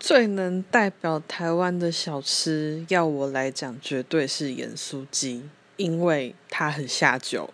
最能代表台湾的小吃，要我来讲，绝对是盐酥鸡，因为它很下酒。